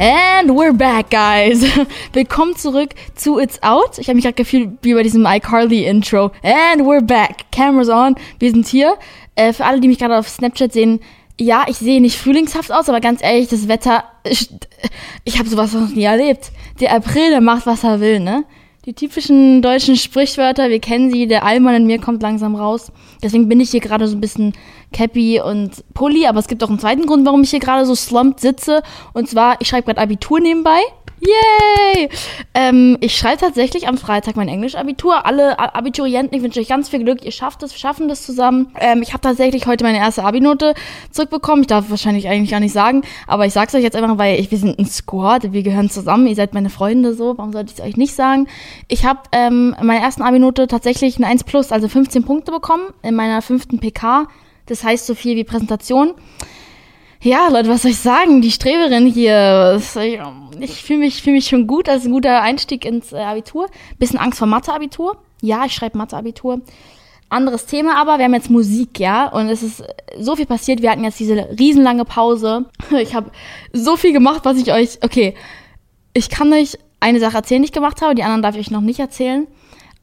And we're back, guys. Willkommen zurück zu It's Out. Ich habe mich gerade gefühlt wie bei diesem iCarly-Intro. And we're back. Cameras on. Wir sind hier. Äh, für alle, die mich gerade auf Snapchat sehen, ja, ich sehe nicht frühlingshaft aus, aber ganz ehrlich, das Wetter, ich, ich habe sowas noch nie erlebt. Der April, der macht, was er will, ne? Die typischen deutschen Sprichwörter, wir kennen sie, der Allmann in mir kommt langsam raus. Deswegen bin ich hier gerade so ein bisschen Cappy und Pulli, aber es gibt auch einen zweiten Grund, warum ich hier gerade so slumped sitze. Und zwar, ich schreibe gerade Abitur nebenbei. Yay! Ähm, ich schreibe tatsächlich am Freitag mein Englisch-Abitur. Alle Abiturienten, ich wünsche euch ganz viel Glück. Ihr schafft es, schaffen das zusammen. Ähm, ich habe tatsächlich heute meine erste Abi-Note zurückbekommen. Ich darf wahrscheinlich eigentlich gar nicht sagen, aber ich sag's euch jetzt einfach, weil ich, wir sind ein Squad, wir gehören zusammen. Ihr seid meine Freunde so. Warum sollte ich es euch nicht sagen? Ich habe ähm, meine ersten Abi-Note tatsächlich eine 1 plus, also 15 Punkte bekommen in meiner fünften PK. Das heißt so viel wie Präsentation. Ja, Leute, was soll ich sagen? Die Streberin hier. Ich fühle mich, fühl mich schon gut. Das ist ein guter Einstieg ins äh, Abitur. Bisschen Angst vor Mathe-Abitur. Ja, ich schreibe Mathe-Abitur. Anderes Thema aber, wir haben jetzt Musik, ja, und es ist so viel passiert. Wir hatten jetzt diese riesenlange Pause. Ich habe so viel gemacht, was ich euch. Okay, ich kann euch eine Sache erzählen, die ich gemacht habe, die anderen darf ich euch noch nicht erzählen.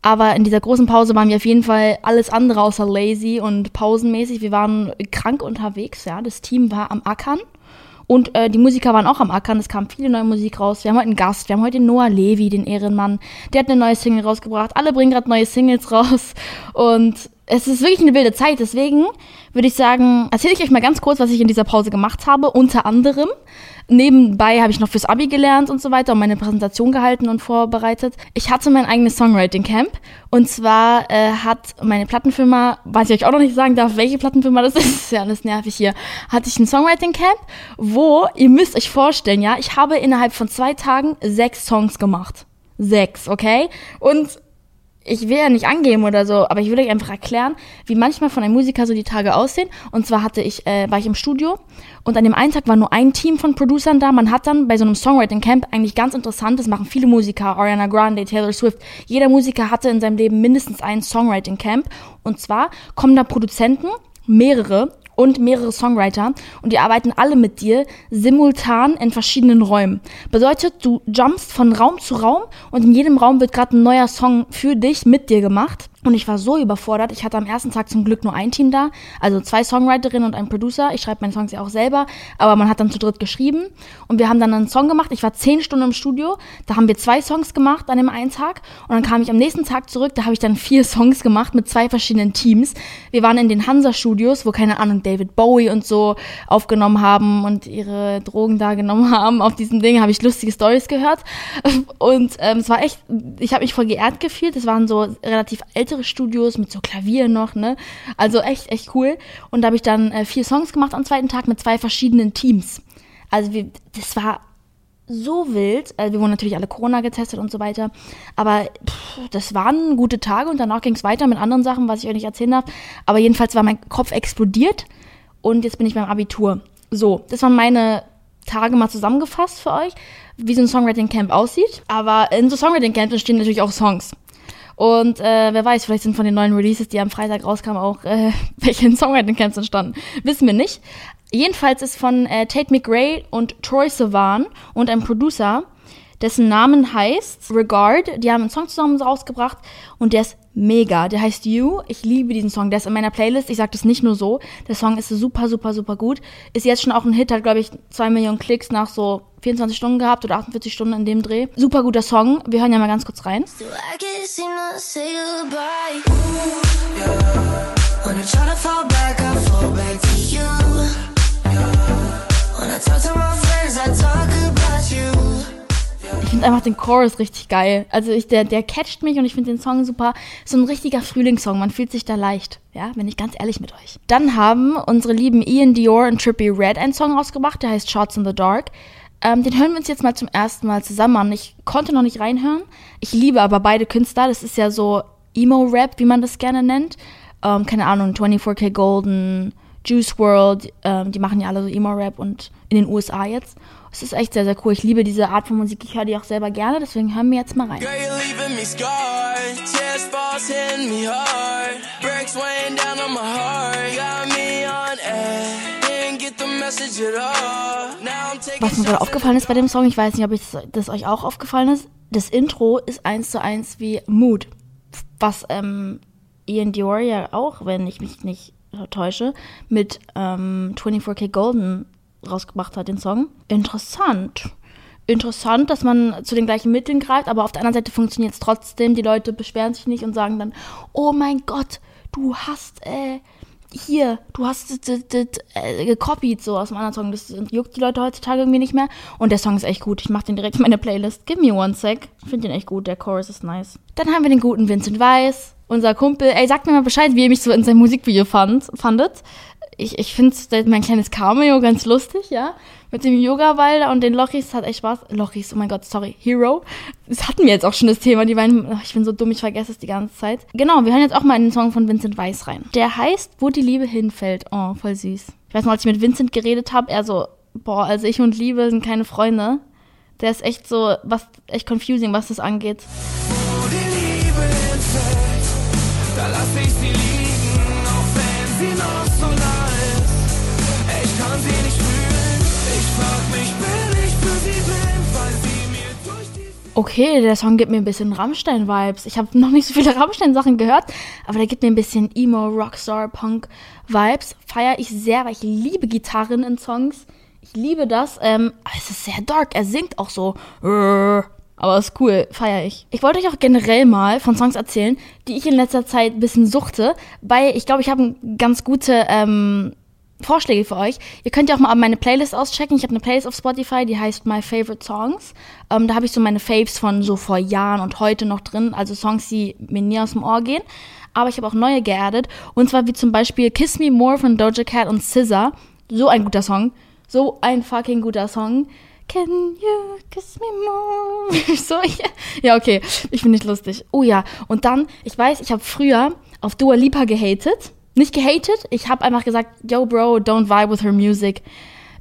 Aber in dieser großen Pause waren wir auf jeden Fall alles andere außer lazy und pausenmäßig. Wir waren krank unterwegs, ja. Das Team war am Ackern. Und äh, die Musiker waren auch am Ackern. Es kam viele neue Musik raus. Wir haben heute einen Gast. Wir haben heute Noah Levi, den Ehrenmann. Der hat eine neue Single rausgebracht. Alle bringen gerade neue Singles raus. Und es ist wirklich eine wilde Zeit. Deswegen würde ich sagen, erzähle ich euch mal ganz kurz, was ich in dieser Pause gemacht habe. Unter anderem Nebenbei habe ich noch fürs Abi gelernt und so weiter und meine Präsentation gehalten und vorbereitet. Ich hatte mein eigenes Songwriting Camp und zwar äh, hat meine Plattenfirma, weiß ich euch auch noch nicht sagen darf, welche Plattenfirma das ist, ist ja alles nervig hier, hatte ich ein Songwriting Camp, wo ihr müsst euch vorstellen, ja, ich habe innerhalb von zwei Tagen sechs Songs gemacht. Sechs, okay? Und ich will ja nicht angeben oder so, aber ich will euch einfach erklären, wie manchmal von einem Musiker so die Tage aussehen. Und zwar hatte ich, äh, war ich im Studio und an dem einen Tag war nur ein Team von Producern da. Man hat dann bei so einem Songwriting Camp eigentlich ganz interessant, das machen viele Musiker, Ariana Grande, Taylor Swift. Jeder Musiker hatte in seinem Leben mindestens ein Songwriting Camp. Und zwar kommen da Produzenten, mehrere, und mehrere Songwriter und die arbeiten alle mit dir simultan in verschiedenen Räumen. Bedeutet, du jumpst von Raum zu Raum und in jedem Raum wird gerade ein neuer Song für dich mit dir gemacht. Und ich war so überfordert. Ich hatte am ersten Tag zum Glück nur ein Team da, also zwei Songwriterinnen und ein Producer. Ich schreibe meine Songs ja auch selber, aber man hat dann zu dritt geschrieben. Und wir haben dann einen Song gemacht. Ich war zehn Stunden im Studio. Da haben wir zwei Songs gemacht an dem einen Tag. Und dann kam ich am nächsten Tag zurück. Da habe ich dann vier Songs gemacht mit zwei verschiedenen Teams. Wir waren in den Hansa-Studios, wo keine Ahnung David Bowie und so aufgenommen haben und ihre Drogen da genommen haben. Auf diesem Ding habe ich lustige Stories gehört. Und ähm, es war echt, ich habe mich voll geehrt gefühlt. Es waren so relativ ältere ältere Studios mit so Klavier noch, ne? Also echt, echt cool. Und da habe ich dann äh, vier Songs gemacht am zweiten Tag mit zwei verschiedenen Teams. Also wir, das war so wild. Also wir wurden natürlich alle Corona getestet und so weiter. Aber pff, das waren gute Tage und danach ging es weiter mit anderen Sachen, was ich euch nicht erzählen darf. Aber jedenfalls war mein Kopf explodiert und jetzt bin ich beim Abitur. So, das waren meine Tage mal zusammengefasst für euch, wie so ein Songwriting Camp aussieht. Aber in so Songwriting Camps entstehen natürlich auch Songs. Und äh, wer weiß, vielleicht sind von den neuen Releases, die am Freitag rauskamen, auch äh, welche in Songwriting Camps entstanden. Wissen wir nicht. Jedenfalls ist von äh, Tate McRae und Troy Sivan und einem Producer, dessen Namen heißt Regard. Die haben einen Song zusammen rausgebracht und der ist mega. Der heißt You. Ich liebe diesen Song. Der ist in meiner Playlist. Ich sage das nicht nur so. Der Song ist super, super, super gut. Ist jetzt schon auch ein Hit. Hat, glaube ich, zwei Millionen Klicks nach so 24 Stunden gehabt oder 48 Stunden in dem Dreh. Super guter Song. Wir hören ja mal ganz kurz rein. So ich finde einfach den Chorus richtig geil. Also ich, der, der catcht mich und ich finde den Song super. So ein richtiger Frühlingssong. Man fühlt sich da leicht. Ja, bin ich ganz ehrlich mit euch. Dann haben unsere lieben Ian Dior und Trippy Red einen Song rausgebracht, der heißt Shots in the Dark. Ähm, den hören wir uns jetzt mal zum ersten Mal zusammen an. Ich konnte noch nicht reinhören. Ich liebe aber beide Künstler. Das ist ja so Emo-Rap, wie man das gerne nennt. Ähm, keine Ahnung, 24K Golden, Juice World, ähm, die machen ja alle so Emo-Rap und in den USA jetzt. Es ist echt sehr, sehr cool. Ich liebe diese Art von Musik. Ich höre die auch selber gerne, deswegen hören wir jetzt mal rein. Girl, Was mir gerade aufgefallen ist bei dem Song, ich weiß nicht, ob ich das euch auch aufgefallen ist, das Intro ist eins zu eins wie Mood, was ähm, Ian Dior ja auch, wenn ich mich nicht täusche, mit ähm, 24K Golden rausgebracht hat, den Song. Interessant. Interessant, dass man zu den gleichen Mitteln greift, aber auf der anderen Seite funktioniert es trotzdem. Die Leute beschweren sich nicht und sagen dann, oh mein Gott, du hast äh, hier, du hast äh, gekopiert so aus einem anderen Song. Das juckt die Leute heutzutage irgendwie nicht mehr. Und der Song ist echt gut. Ich mach den direkt in meine Playlist. Give me one sec. Ich finde den echt gut. Der Chorus ist nice. Dann haben wir den guten Vincent Weiss unser Kumpel, ey, sagt mir mal Bescheid, wie ihr mich so in seinem Musikvideo fand, fandet. Ich, ich finde mein kleines Cameo ganz lustig, ja. Mit dem Yoga-Ball und den Lochis hat echt Spaß. Lochis, oh mein Gott, sorry, Hero. Das hatten wir jetzt auch schon das Thema, die beiden, ich bin so dumm, ich vergesse es die ganze Zeit. Genau, wir hören jetzt auch mal in den Song von Vincent Weiss rein. Der heißt, wo die Liebe hinfällt. Oh, voll süß. Ich weiß noch, als ich mit Vincent geredet habe, er so, boah, also ich und Liebe sind keine Freunde. Der ist echt so, was, echt confusing, was das angeht. Wo die Liebe hinfällt da lass ich sie Okay, der Song gibt mir ein bisschen Rammstein-Vibes. Ich habe noch nicht so viele Rammstein-Sachen gehört, aber der gibt mir ein bisschen Emo, Rockstar, Punk-Vibes. Feiere ich sehr, weil ich liebe Gitarren in Songs. Ich liebe das. Ähm, es ist sehr dark. Er singt auch so. Aber ist cool, feiere ich. Ich wollte euch auch generell mal von Songs erzählen, die ich in letzter Zeit ein bisschen suchte, weil ich glaube, ich habe ganz gute ähm, Vorschläge für euch. Ihr könnt ja auch mal meine Playlist auschecken. Ich habe eine Playlist auf Spotify, die heißt My Favorite Songs. Ähm, da habe ich so meine Faves von so vor Jahren und heute noch drin, also Songs, die mir nie aus dem Ohr gehen. Aber ich habe auch neue geaddet. Und zwar wie zum Beispiel Kiss Me More von Doja Cat und SZA. So ein guter Song. So ein fucking guter Song. Can you kiss me more? so, ja. ja, okay. Ich bin nicht lustig. Oh ja. Und dann, ich weiß, ich habe früher auf Dua Lipa gehatet. Nicht gehatet, ich habe einfach gesagt, yo, Bro, don't vibe with her music.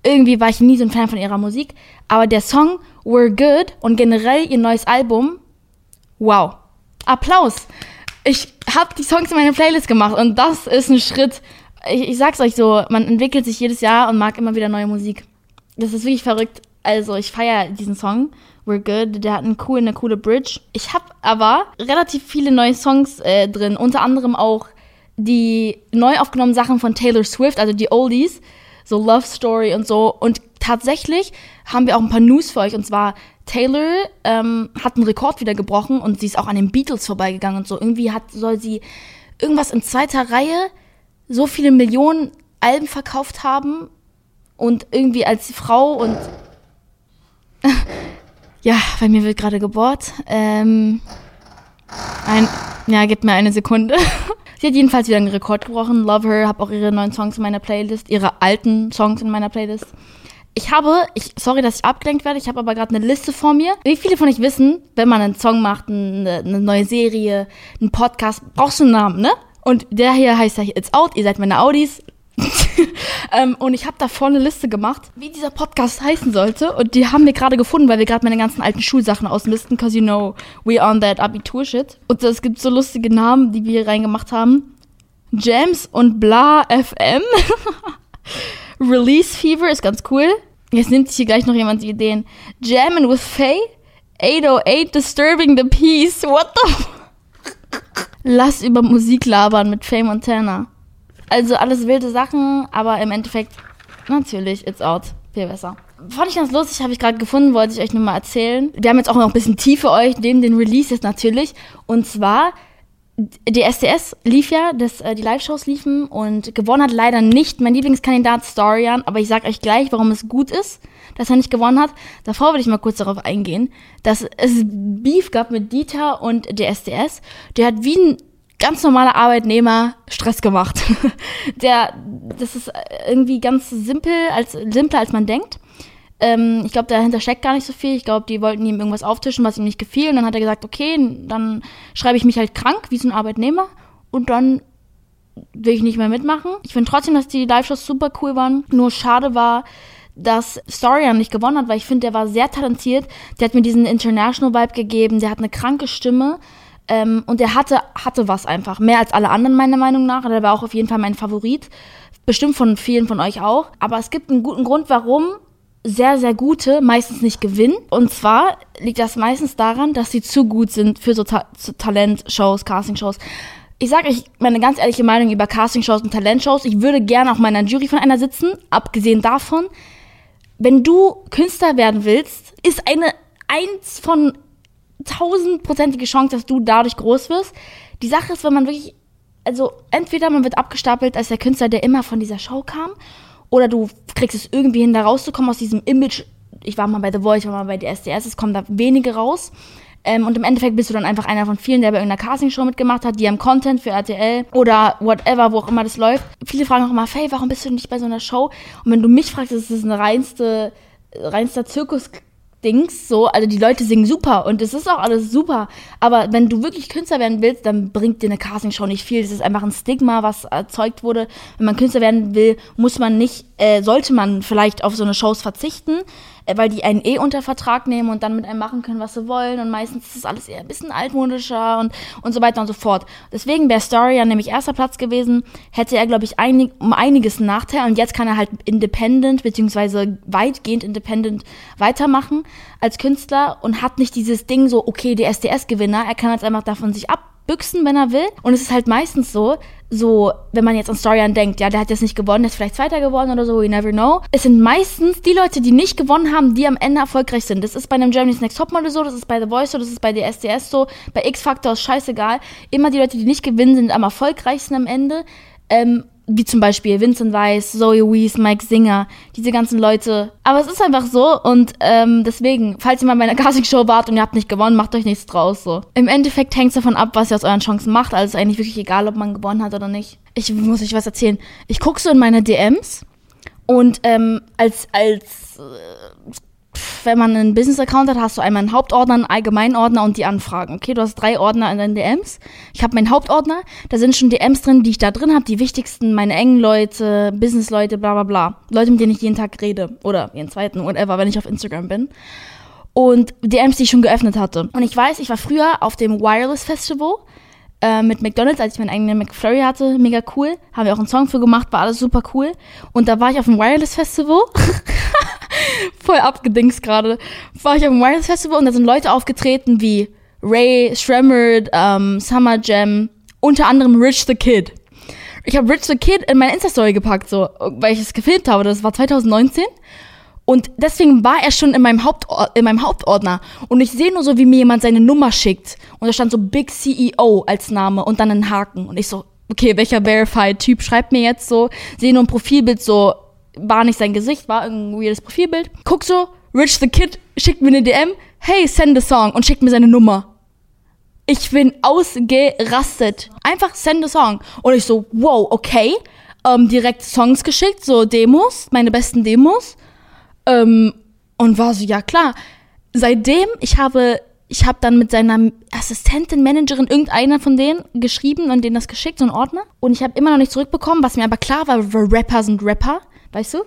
Irgendwie war ich nie so ein Fan von ihrer Musik. Aber der Song We're Good und generell ihr neues Album, wow. Applaus. Ich habe die Songs in meine Playlist gemacht und das ist ein Schritt. Ich, ich sag's euch so, man entwickelt sich jedes Jahr und mag immer wieder neue Musik. Das ist wirklich verrückt. Also ich feiere diesen Song. We're Good. Der hat einen cool, eine coole Bridge. Ich habe aber relativ viele neue Songs äh, drin. Unter anderem auch die neu aufgenommenen Sachen von Taylor Swift, also die Oldies. So Love Story und so. Und tatsächlich haben wir auch ein paar News für euch. Und zwar Taylor ähm, hat einen Rekord wieder gebrochen und sie ist auch an den Beatles vorbeigegangen und so. Irgendwie hat, soll sie irgendwas in zweiter Reihe so viele Millionen Alben verkauft haben und irgendwie als Frau und ja, bei mir wird gerade gebohrt. Ähm, ein, ja, gib mir eine Sekunde. Sie hat jedenfalls wieder einen Rekord gebrochen. Love Her, habe auch ihre neuen Songs in meiner Playlist, ihre alten Songs in meiner Playlist. Ich habe, ich, sorry, dass ich abgelenkt werde, ich habe aber gerade eine Liste vor mir. Wie viele von euch wissen, wenn man einen Song macht, eine, eine neue Serie, einen Podcast, brauchst du einen Namen, ne? Und der hier heißt ja It's Out, ihr seid meine Audis, ähm, und ich habe da vorne eine Liste gemacht, wie dieser Podcast heißen sollte. Und die haben wir gerade gefunden, weil wir gerade meine ganzen alten Schulsachen ausmisten, because you know, we on that Abitur-Shit. Und es gibt so lustige Namen, die wir hier reingemacht haben. Jams und Bla FM. Release Fever ist ganz cool. Jetzt nimmt sich hier gleich noch jemand die Ideen. Jammin' with Faye. 808 Disturbing the Peace. What the? Lass über Musik labern mit Faye Montana. Also alles wilde Sachen, aber im Endeffekt natürlich, it's out. Viel besser. Fand ich ganz lustig, habe ich gerade gefunden, wollte ich euch nur mal erzählen. Wir haben jetzt auch noch ein bisschen Tiefe euch, neben den Releases natürlich. Und zwar, die SDS lief ja, das, äh, die Live-Shows liefen und gewonnen hat leider nicht mein Lieblingskandidat Storian, aber ich sag euch gleich, warum es gut ist, dass er nicht gewonnen hat. Davor würde ich mal kurz darauf eingehen, dass es Beef gab mit Dieter und der SDS. Der hat wie ein ganz normaler Arbeitnehmer Stress gemacht. Der, das ist irgendwie ganz simpel, als, simpler als man denkt. Ähm, ich glaube, dahinter steckt gar nicht so viel. Ich glaube, die wollten ihm irgendwas auftischen, was ihm nicht gefiel. Und dann hat er gesagt, okay, dann schreibe ich mich halt krank, wie so ein Arbeitnehmer. Und dann will ich nicht mehr mitmachen. Ich finde trotzdem, dass die Live-Shows super cool waren. Nur schade war, dass Storian nicht gewonnen hat, weil ich finde, der war sehr talentiert. Der hat mir diesen International Vibe gegeben. Der hat eine kranke Stimme. Ähm, und er hatte, hatte was einfach. Mehr als alle anderen, meiner Meinung nach. Der war auch auf jeden Fall mein Favorit. Bestimmt von vielen von euch auch. Aber es gibt einen guten Grund, warum sehr, sehr gute meistens nicht gewinnen. Und zwar liegt das meistens daran, dass sie zu gut sind für so Ta Talentshows, Castingshows. Ich sage euch meine ganz ehrliche Meinung über Castingshows und Talentshows. Ich würde gerne auch mal in einer Jury von einer sitzen. Abgesehen davon, wenn du Künstler werden willst, ist eine eins von tausendprozentige Chance, dass du dadurch groß wirst. Die Sache ist, wenn man wirklich, also entweder man wird abgestapelt als der Künstler, der immer von dieser Show kam, oder du kriegst es irgendwie hin, da rauszukommen aus diesem Image. Ich war mal bei The Voice, ich war mal bei der SDS, es kommen da wenige raus. Ähm, und im Endeffekt bist du dann einfach einer von vielen, der bei irgendeiner Castingshow mitgemacht hat, die haben Content für RTL oder whatever, wo auch immer das läuft. Viele fragen auch immer, Faye, warum bist du nicht bei so einer Show? Und wenn du mich fragst, ist das eine reinste, reinster Zirkus Dings, so, also die Leute singen super und es ist auch alles super. Aber wenn du wirklich Künstler werden willst, dann bringt dir eine Castingshow nicht viel. Das ist einfach ein Stigma, was erzeugt wurde. Wenn man Künstler werden will, muss man nicht, äh, sollte man vielleicht auf so eine Shows verzichten. Äh, weil die einen eh unter Vertrag nehmen und dann mit einem machen können, was sie wollen. Und meistens ist das alles eher ein bisschen altmodischer und, und so weiter und so fort. Deswegen wäre Story ja nämlich erster Platz gewesen, hätte er, glaube ich, einig, um einiges Nachteil. Und jetzt kann er halt independent, beziehungsweise weitgehend independent weitermachen als Künstler und hat nicht dieses Ding so, okay, der SDS-Gewinner, er kann jetzt einfach davon sich ab büchsen, wenn er will. Und es ist halt meistens so, so, wenn man jetzt an Storian denkt, ja, der hat jetzt nicht gewonnen, der ist vielleicht Zweiter geworden oder so, we never know. Es sind meistens die Leute, die nicht gewonnen haben, die am Ende erfolgreich sind. Das ist bei einem Germany's Next Topmodel so, das ist bei The Voice so, das ist bei der SDS so, bei X Factor ist scheißegal. Immer die Leute, die nicht gewinnen, sind am erfolgreichsten am Ende. Ähm, wie zum Beispiel Vincent Weiss, Zoe Wees, Mike Singer, diese ganzen Leute. Aber es ist einfach so und ähm, deswegen, falls ihr mal bei einer Castingshow wart und ihr habt nicht gewonnen, macht euch nichts draus so. Im Endeffekt hängt es davon ab, was ihr aus euren Chancen macht. Also ist eigentlich wirklich egal, ob man gewonnen hat oder nicht. Ich muss euch was erzählen. Ich gucke so in meine DMs und ähm, als als äh, wenn man einen Business-Account hat, hast du einmal einen Hauptordner, einen Allgemeinordner und die Anfragen. Okay, du hast drei Ordner in deinen DMs. Ich habe meinen Hauptordner, da sind schon DMs drin, die ich da drin habe, die wichtigsten, meine engen Leute, Business-Leute, bla bla bla. Leute, mit denen ich jeden Tag rede. Oder jeden zweiten, whatever, wenn ich auf Instagram bin. Und DMs, die ich schon geöffnet hatte. Und ich weiß, ich war früher auf dem Wireless Festival äh, mit McDonalds, als ich meinen eigenen McFlurry hatte, mega cool. Haben wir auch einen Song für gemacht, war alles super cool. Und da war ich auf dem Wireless Festival. Voll abgedingst gerade. War ich auf dem Wireless Festival und da sind Leute aufgetreten wie Ray Shremmerd, ähm, Summer Jam, unter anderem Rich the Kid. Ich habe Rich the Kid in meine Insta-Story gepackt, so, weil ich es gefilmt habe. Das war 2019. Und deswegen war er schon in meinem, Hauptord in meinem Hauptordner. Und ich sehe nur so, wie mir jemand seine Nummer schickt. Und da stand so Big CEO als Name und dann ein Haken. Und ich so, okay, welcher Verified-Typ schreibt mir jetzt so? Sehe nur ein Profilbild so, war nicht sein Gesicht, war ein weirdes Profilbild. Guck so, Rich the Kid schickt mir eine DM, hey, send a song und schickt mir seine Nummer. Ich bin ausgerastet. Einfach send a song. Und ich so, wow, okay. Ähm, direkt Songs geschickt, so Demos, meine besten Demos. Ähm, und war so, ja klar. Seitdem, ich habe, ich habe dann mit seiner Assistentin, Managerin, irgendeiner von denen geschrieben und denen das geschickt, so ein Ordner. Und ich habe immer noch nicht zurückbekommen, was mir aber klar war, Rapper sind Rapper, weißt du?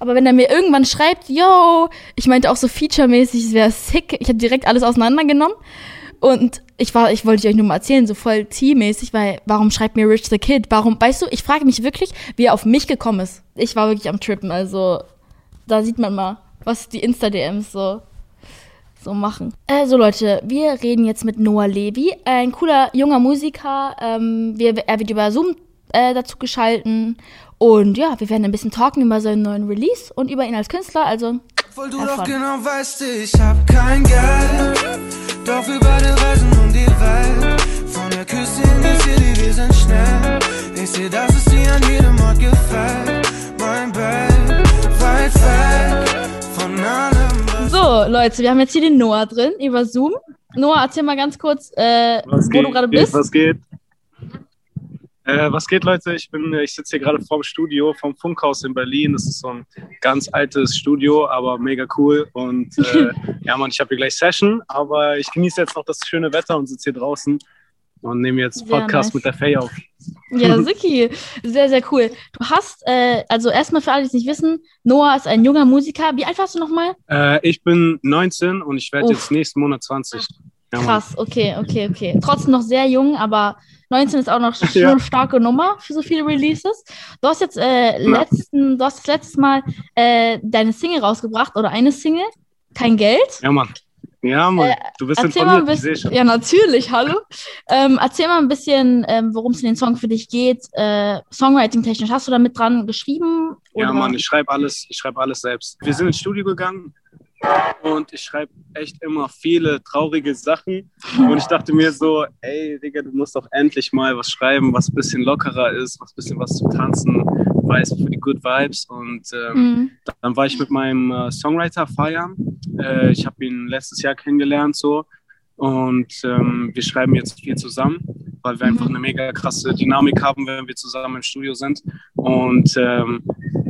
Aber wenn er mir irgendwann schreibt, yo, ich meinte auch so featuremäßig, es wäre sick, ich habe direkt alles auseinandergenommen. Und ich war, ich wollte euch nur mal erzählen, so voll T-mäßig, weil warum schreibt mir Rich the Kid? Warum, weißt du, ich frage mich wirklich, wie er auf mich gekommen ist. Ich war wirklich am Trippen, also da sieht man mal, was die Insta-DMs so, so machen. Äh, so Leute, wir reden jetzt mit Noah Levy, ein cooler junger Musiker. Ähm, wir, er wird über Zoom äh, dazu geschalten. Und ja, wir werden ein bisschen talken über seinen neuen Release und über ihn als Künstler, also Obwohl du doch genau weißt, ich hab kein Geld. Doch wir beide reisen um die Welt. Von der Küste in die City, wir sind schnell. Ich seh, dass es dir an jedem Ort gefällt. Mein Bett weit weg von allem So, Leute, wir haben jetzt hier den Noah drin über Zoom. Noah, erzähl mal ganz kurz, äh, Was wo geht? du gerade bist. Was geht? Äh, was geht, Leute? Ich bin, ich sitze hier gerade vorm Studio vom Funkhaus in Berlin. Das ist so ein ganz altes Studio, aber mega cool. Und äh, ja, Mann, ich habe hier gleich Session, aber ich genieße jetzt noch das schöne Wetter und sitze hier draußen und nehme jetzt Sehr Podcast nice. mit der Faye auf. Ja, Siki, sehr, sehr cool. Du hast, äh, also erstmal für alle, die es nicht wissen, Noah ist ein junger Musiker. Wie alt warst du nochmal? Äh, ich bin 19 und ich werde jetzt nächsten Monat 20. Ja. Krass, okay, okay, okay. Trotzdem noch sehr jung, aber 19 ist auch noch schon Ja. eine starke Nummer für so viele Releases. Du hast jetzt äh, letzten, du hast das letztes Mal äh, deine Single rausgebracht oder eine Single, kein Geld. Ja, Mann. Ja, Mann. Äh, du bist Erzähl mal ein informiert, ich sehe bisschen, schon. ja natürlich, hallo. Ähm, erzähl mal ein bisschen, ähm, worum es in den Song für dich geht, äh, Songwriting-technisch. Hast du da mit dran geschrieben? Ja, Mann, ich schreibe alles, ich schreibe alles selbst. Wir sind ins Studio gegangen und ich schreibe echt immer viele traurige Sachen. Und ich dachte mir so, ey, Digga, du musst doch endlich mal was schreiben, was ein bisschen lockerer ist, was ein bisschen was zum Tanzen weiß für die Good Vibes. Und ähm, Mhm. dann war ich mit meinem äh, Songwriter feiern. Äh, ich habe ihn letztes Jahr kennengelernt so. Und ähm, wir schreiben jetzt viel zusammen, weil wir Mhm. einfach eine mega krasse Dynamik haben, wenn wir zusammen im Studio sind. Und ähm,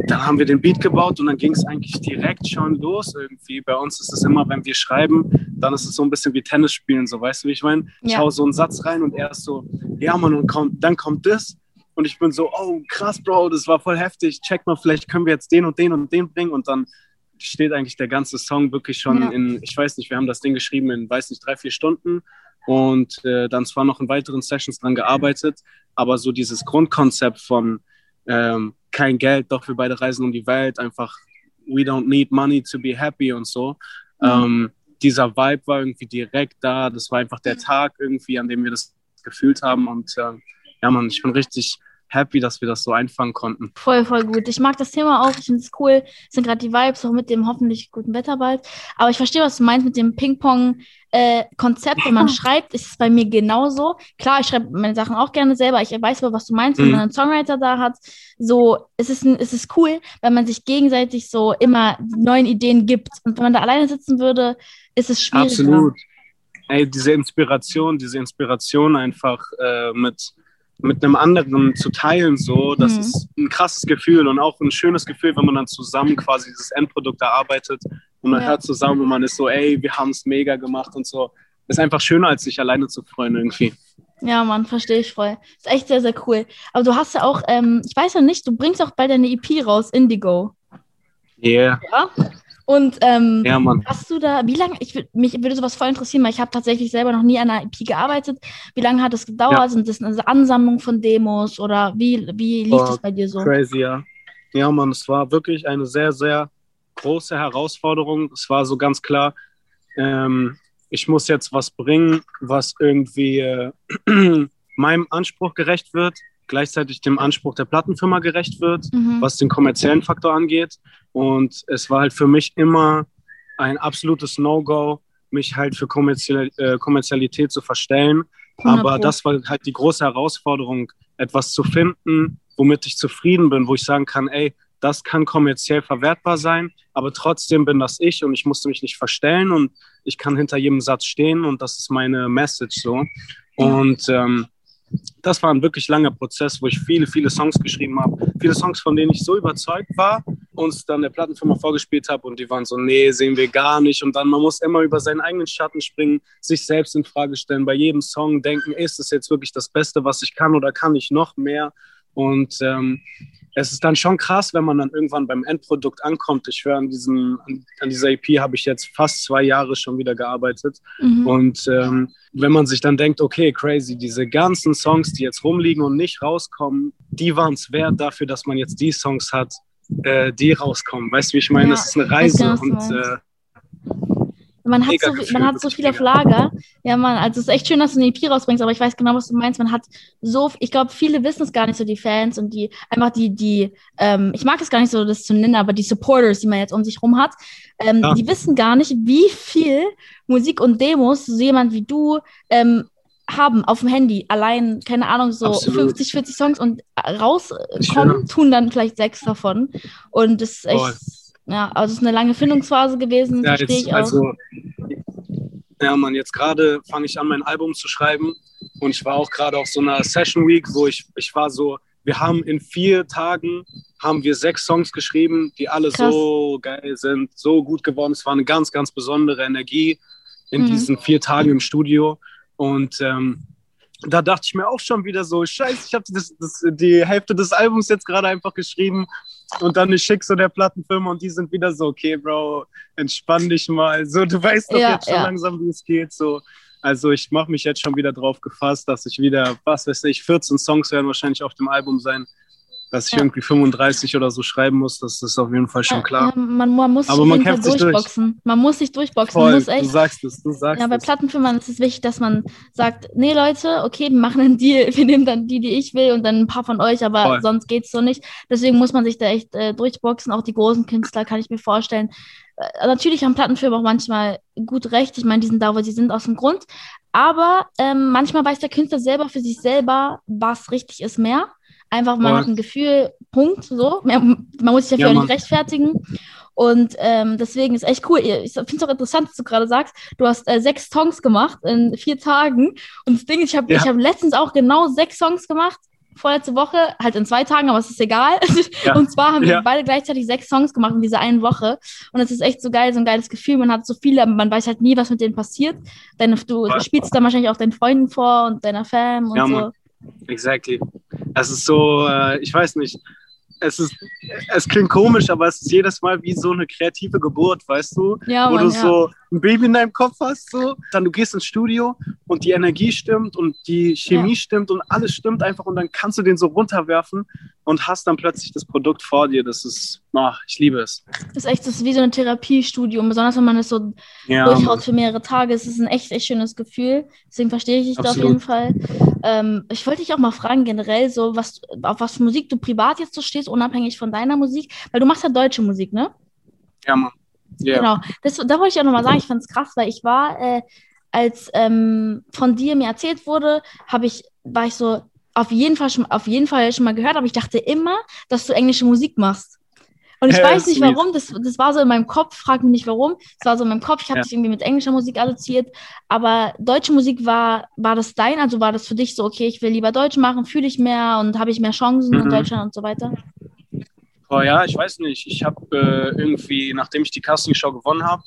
dann haben wir den Beat gebaut und dann ging es eigentlich direkt schon los irgendwie. Bei uns ist es immer, wenn wir schreiben, dann ist es so ein bisschen wie Tennis spielen, so weißt du, wie ich meine? Ich Ja. hau so einen Satz rein und er ist so, ja Mann, und kommt, dann kommt das. Und ich bin so, oh krass, Bro, das war voll heftig. Check mal, vielleicht können wir jetzt den und den und den bringen. Und dann steht eigentlich der ganze Song wirklich schon Ja. in, ich weiß nicht, wir haben das Ding geschrieben in, weiß nicht, drei, vier Stunden. Und äh, dann zwar noch in weiteren Sessions dran gearbeitet, aber so dieses Grundkonzept von ähm, kein Geld, doch wir beide reisen um die Welt, einfach we don't need money to be happy und so. Mhm. Ähm, dieser Vibe war irgendwie direkt da. Das war einfach der Tag irgendwie, an dem wir das gefühlt haben. Und ähm, ja, Mann, ich bin richtig happy, dass wir das so einfangen konnten. Voll, voll gut. Ich mag das Thema auch. Ich finde es cool. Es sind gerade die Vibes, auch mit dem hoffentlich guten Wetter bald. Aber ich verstehe, was du meinst mit dem Ping-Pong-Konzept. Wenn man schreibt, ist es bei mir genauso. Klar, ich schreibe meine Sachen auch gerne selber. Ich weiß aber, was du meinst, wenn Mhm. man einen Songwriter da hat. So, es ist, ein, es ist cool, wenn man sich gegenseitig so immer neuen Ideen gibt. Und wenn man da alleine sitzen würde, ist es schwieriger. Absolut. Ey, diese Inspiration, diese Inspiration einfach äh, mit, mit einem anderen zu teilen, so, das Mhm. ist ein krasses Gefühl und auch ein schönes Gefühl, wenn man dann zusammen quasi dieses Endprodukt erarbeitet und man Ja. hört zusammen und man ist so, ey, wir haben es mega gemacht und so. Ist einfach schöner, als sich alleine zu freuen irgendwie. Ja, Mann, verstehe ich voll. Ist echt sehr, sehr cool. Aber du hast ja auch, ähm, ich weiß ja nicht, du bringst auch bald deine EP raus, Indigo. Yeah, Ja. Und ähm, ja, hast du da, wie lange, ich mich würde sowas voll interessieren, weil ich habe tatsächlich selber noch nie an einer EP gearbeitet. Wie lange hat es gedauert? Ja. Sind das eine Ansammlung von Demos oder wie, wie lief Boah, das bei dir so? Crazy, ja. Ja, Mann, es war wirklich eine sehr, sehr große Herausforderung. Es war so ganz klar, ähm, ich muss jetzt was bringen, was irgendwie äh, meinem Anspruch gerecht wird, gleichzeitig dem Anspruch der Plattenfirma gerecht wird, Mhm. was den kommerziellen Faktor angeht. Und es war halt für mich immer ein absolutes No-Go, mich halt für Kommerzial äh, Kommerzialität zu verstellen. 100 Aber das war halt die große Herausforderung, etwas zu finden, womit ich zufrieden bin, wo ich sagen kann, ey, das kann kommerziell verwertbar sein, aber trotzdem bin das ich und ich musste mich nicht verstellen und ich kann hinter jedem Satz stehen und das ist meine Message so. Und ähm, das war ein wirklich langer Prozess, wo ich viele, viele Songs geschrieben habe. Viele Songs, von denen ich so überzeugt war, uns dann der Plattenfirma vorgespielt habe und die waren so, nee, sehen wir gar nicht. Und dann, man muss immer über seinen eigenen Schatten springen, sich selbst in Frage stellen, bei jedem Song denken, ist das jetzt wirklich das Beste, was ich kann oder kann ich noch mehr? Und ähm, es ist dann schon krass, wenn man dann irgendwann beim Endprodukt ankommt. Ich höre an, diesem, an, dieser EP habe ich jetzt fast zwei Jahre schon wieder gearbeitet. Mhm. Und ähm, wenn man sich dann denkt, okay, crazy, diese ganzen Songs, die jetzt rumliegen und nicht rauskommen, die waren es wert dafür, dass man jetzt die Songs hat, äh, die rauskommen. Weißt du, wie ich meine? Ja, das ist eine Reise und äh, Man hat, Mega so, Gefühl, man hat so viel auf. Lager. Ja, man, also es ist echt schön, dass du eine EP rausbringst, aber ich weiß genau, was du meinst. Man hat so, ich glaube, viele wissen es gar nicht so, die Fans und die, einfach die, die, ähm, ich mag es gar nicht so, das zu nennen, aber die Supporters, die man jetzt um sich rum hat, ähm, Ja. die wissen gar nicht, wie viel Musik und Demos so jemand wie du ähm, haben auf dem Handy. Allein, keine Ahnung, so Absolut. 50, 40 Songs und Ich rauskommen, tun dann vielleicht sechs davon. Und das ist echt, Voll. Ja, also es ist eine lange Findungsphase gewesen, ja, verstehe jetzt, ich auch. also, ja, Mann, jetzt gerade fange ich an, mein Album zu schreiben und ich war auch gerade auf so einer Session Week, wo ich, ich war so, wir haben in vier Tagen haben wir sechs Songs geschrieben, die alle Krass. so geil sind, so gut geworden. Es war eine ganz, ganz besondere Energie in Mhm. diesen vier Tagen im Studio und ähm, da dachte ich mir auch schon wieder so, scheiße, ich habe die Hälfte des Albums jetzt gerade einfach geschrieben und dann ich schick so der Plattenfirma und die sind wieder so, okay, Bro, entspann dich mal. So, du weißt doch Ja, jetzt schon ja. langsam, wie es geht. So, Also ich mache mich jetzt schon wieder drauf gefasst, dass ich wieder, was weiß ich, 14 Songs werden wahrscheinlich auf dem Album sein dass ich ja. irgendwie 35 oder so schreiben muss, das ist auf jeden Fall schon klar. Ja, man, man, muss Aber man kämpft durchboxen. Durch. Man muss sich durchboxen. Voll, muss echt, du sagst es, du sagst Ja, bei es. Plattenfirmen ist es wichtig, dass man sagt, nee Leute, okay, wir machen einen Deal, wir nehmen dann die, die ich will und dann ein paar von euch, aber Voll. sonst geht's so nicht. Deswegen muss man sich da echt äh, durchboxen. Auch die großen Künstler kann ich mir vorstellen. Äh, natürlich haben Plattenfirmen auch manchmal gut recht. Ich meine, die sind da, wo sie sind, aus dem Grund. Aber ähm, manchmal weiß der Künstler selber für sich selber, was richtig ist, mehr. Einfach mal nach dem Gefühl, Punkt, so. Man muss sich dafür ja, auch nicht rechtfertigen. Und ähm, deswegen ist echt cool. Ich finde es auch interessant, dass du gerade sagst, du hast äh, sechs Songs gemacht in vier Tagen. Und das Ding ist, ich habe ja. hab letztens auch genau sechs Songs gemacht, vorletzte Woche, halt in zwei Tagen, aber es ist egal. Ja. Und zwar haben wir beide gleichzeitig sechs Songs gemacht in dieser einen Woche. Und es ist echt so geil, so ein geiles Gefühl. Man hat so viele, aber man weiß halt nie, was mit denen passiert. Deine, du spielst dann wahrscheinlich auch deinen Freunden vor und deiner Fam und ja, so. Mann. Exactly. Es ist so, äh, ich weiß nicht, es ist, es klingt komisch, aber es ist jedes Mal wie so eine kreative Geburt, weißt du? Ja, Wo Mann, du ja. so ein Baby in deinem Kopf hast, so, dann du gehst ins Studio und die Energie stimmt und die Chemie ja. stimmt und alles stimmt einfach und dann kannst du den so runterwerfen und hast dann plötzlich das Produkt vor dir. Das ist, ach, ich liebe es. Das ist echt, das ist wie so ein Therapiestudium, besonders wenn man es so ja, durchhaut für mehrere Tage. Es ist ein echt, echt schönes Gefühl. Deswegen verstehe ich dich da auf jeden Fall. Ähm, ich wollte dich auch mal fragen, generell, so, was, auf was Musik du privat jetzt so stehst, unabhängig von deiner Musik, weil du machst ja deutsche Musik, ne? Ja, Mann. Yeah. Genau. Das, da wollte ich auch nochmal sagen, ich fand es krass, weil ich war, äh, als ähm, von dir mir erzählt wurde, habe ich, war ich so auf jeden Fall schon, auf jeden Fall schon mal gehört, aber ich dachte immer, dass du englische Musik machst. Und ich weiß nicht warum, das, das war so in meinem Kopf, frag mich nicht warum, es war so in meinem Kopf, ich habe ja. dich irgendwie mit englischer Musik assoziiert, aber deutsche Musik war, war das dein, also war das für dich so, okay, ich will lieber Deutsch machen, fühle ich mehr und habe ich mehr Chancen mhm. in Deutschland und so weiter? Oh ja, ich weiß nicht. Ich habe äh, irgendwie, nachdem ich die Castingshow gewonnen habe,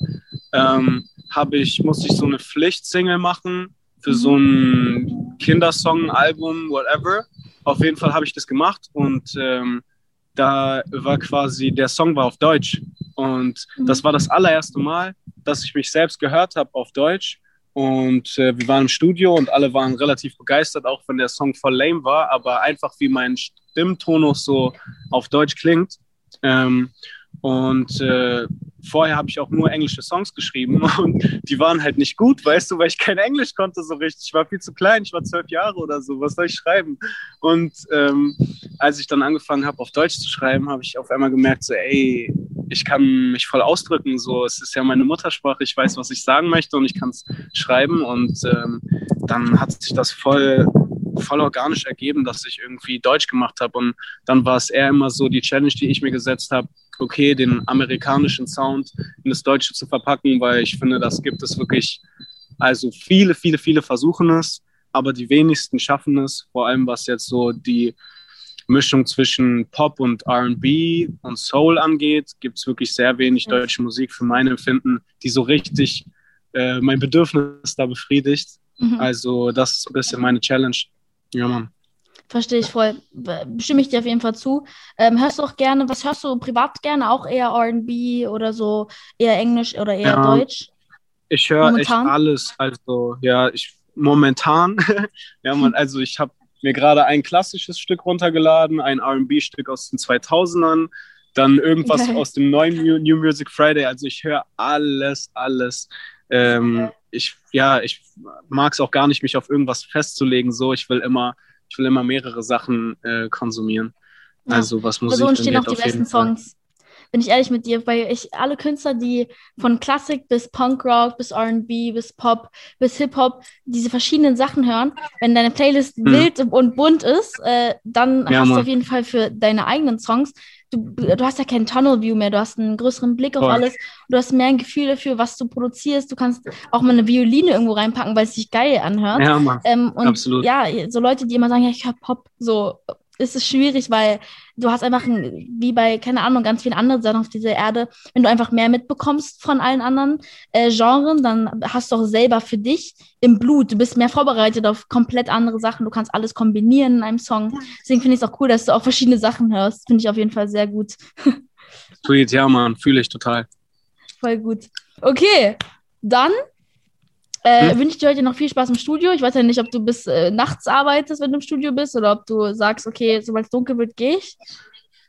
ähm, hab ich, musste ich so eine Pflichtsingle machen für so ein Kindersong-Album, whatever. Auf jeden Fall habe ich das gemacht und ähm, da war quasi, der Song war auf Deutsch. Und das war das allererste Mal, dass ich mich selbst gehört habe auf Deutsch. Und äh, wir waren im Studio und alle waren relativ begeistert, auch wenn der Song voll lame war, aber einfach wie mein Stimmtonus so auf Deutsch klingt. Ähm, und äh, vorher habe ich auch nur englische Songs geschrieben und die waren halt nicht gut, weißt du, weil ich kein Englisch konnte so richtig. Ich war viel zu klein, ich war zwölf Jahre oder so. Was soll ich schreiben? Und ähm, als ich dann angefangen habe, auf Deutsch zu schreiben, habe ich auf einmal gemerkt, so, ey, ich kann mich voll ausdrücken. So, es ist ja meine Muttersprache, ich weiß, was ich sagen möchte und ich kann es schreiben. Und ähm, dann hat sich das voll voll organisch ergeben, dass ich irgendwie Deutsch gemacht habe. Und dann war es eher immer so die Challenge, die ich mir gesetzt habe, okay, den amerikanischen Sound in das Deutsche zu verpacken, weil ich finde, das gibt es wirklich, also viele, viele, viele versuchen es, aber die wenigsten schaffen es, vor allem was jetzt so die Mischung zwischen Pop und RB und Soul angeht, gibt es wirklich sehr wenig deutsche Musik für mein Empfinden, die so richtig äh, mein Bedürfnis da befriedigt. Mhm. Also das ist ein bisschen meine Challenge. Ja, Mann. Verstehe ich voll. Stimme ich dir auf jeden Fall zu. Ähm, hörst du auch gerne, was hörst du privat gerne? Auch eher RB oder so, eher Englisch oder eher ja, Deutsch? Ich höre echt alles. Also, ja, ich momentan, ja, man, also ich habe mir gerade ein klassisches Stück runtergeladen, ein RB-Stück aus den 2000ern, dann irgendwas okay. aus dem neuen New Music Friday. Also ich höre alles, alles. Ähm, ich, ja, ich mag es auch gar nicht, mich auf irgendwas festzulegen. So, ich will immer, ich will immer mehrere Sachen äh, konsumieren. Ja. Also was Musik So entstehen auch die besten Songs. Bin ich ehrlich mit dir, weil ich alle Künstler, die von Klassik bis Punkrock, bis RB, bis Pop, bis Hip-Hop, diese verschiedenen Sachen hören, wenn deine Playlist hm. wild und bunt ist, äh, dann ja, hast Mann. du auf jeden Fall für deine eigenen Songs du, du hast ja keinen Tunnel View mehr, du hast einen größeren Blick auf Voll. alles, du hast mehr ein Gefühl dafür, was du produzierst, du kannst auch mal eine Violine irgendwo reinpacken, weil es sich geil anhört. Ja, Mann. Ähm, und Absolut. ja, so Leute, die immer sagen, ja, ich höre Pop, so ist es schwierig, weil du hast einfach, ein, wie bei, keine Ahnung, ganz vielen anderen Sachen auf dieser Erde, wenn du einfach mehr mitbekommst von allen anderen äh, Genren, dann hast du auch selber für dich im Blut, du bist mehr vorbereitet auf komplett andere Sachen, du kannst alles kombinieren in einem Song. Deswegen finde ich es auch cool, dass du auch verschiedene Sachen hörst. Finde ich auf jeden Fall sehr gut. Sweet, ja, Mann, fühle ich total. Voll gut. Okay, dann Äh, Hm? Wünsche ich dir heute noch viel Spaß im Studio. Ich weiß ja nicht, ob du bis äh, nachts arbeitest, wenn du im Studio bist, oder ob du sagst, okay, sobald es dunkel wird, gehe ich.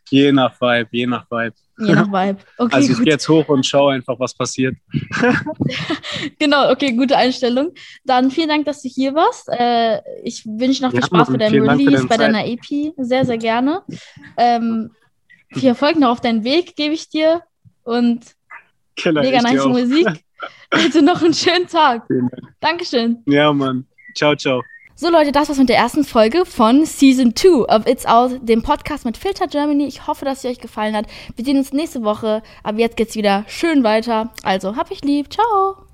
Je nach Vibe, je nach Vibe. Je nach Vibe. Okay, Also ich gehe jetzt hoch und schaue einfach, was passiert. Genau, okay, gute Einstellung. Dann vielen Dank, dass du hier warst. Äh, ich wünsche noch viel Ja, Spaß bei deinem Release, bei deine deiner EP. Sehr, sehr gerne. Ähm, viel Erfolg noch auf deinen Weg, gebe ich dir. Und Killer, mega nice. Musik. Also noch einen schönen Tag. Vielen Dank. Dankeschön. Ja, Mann. Ciao, ciao. So Leute, das war's mit der ersten Folge von Season 2 of It's Out, dem Podcast mit Filter Germany. Ich hoffe, dass es euch gefallen hat. Wir sehen uns nächste Woche. Aber jetzt geht's wieder schön weiter. Also, hab ich lieb. Ciao.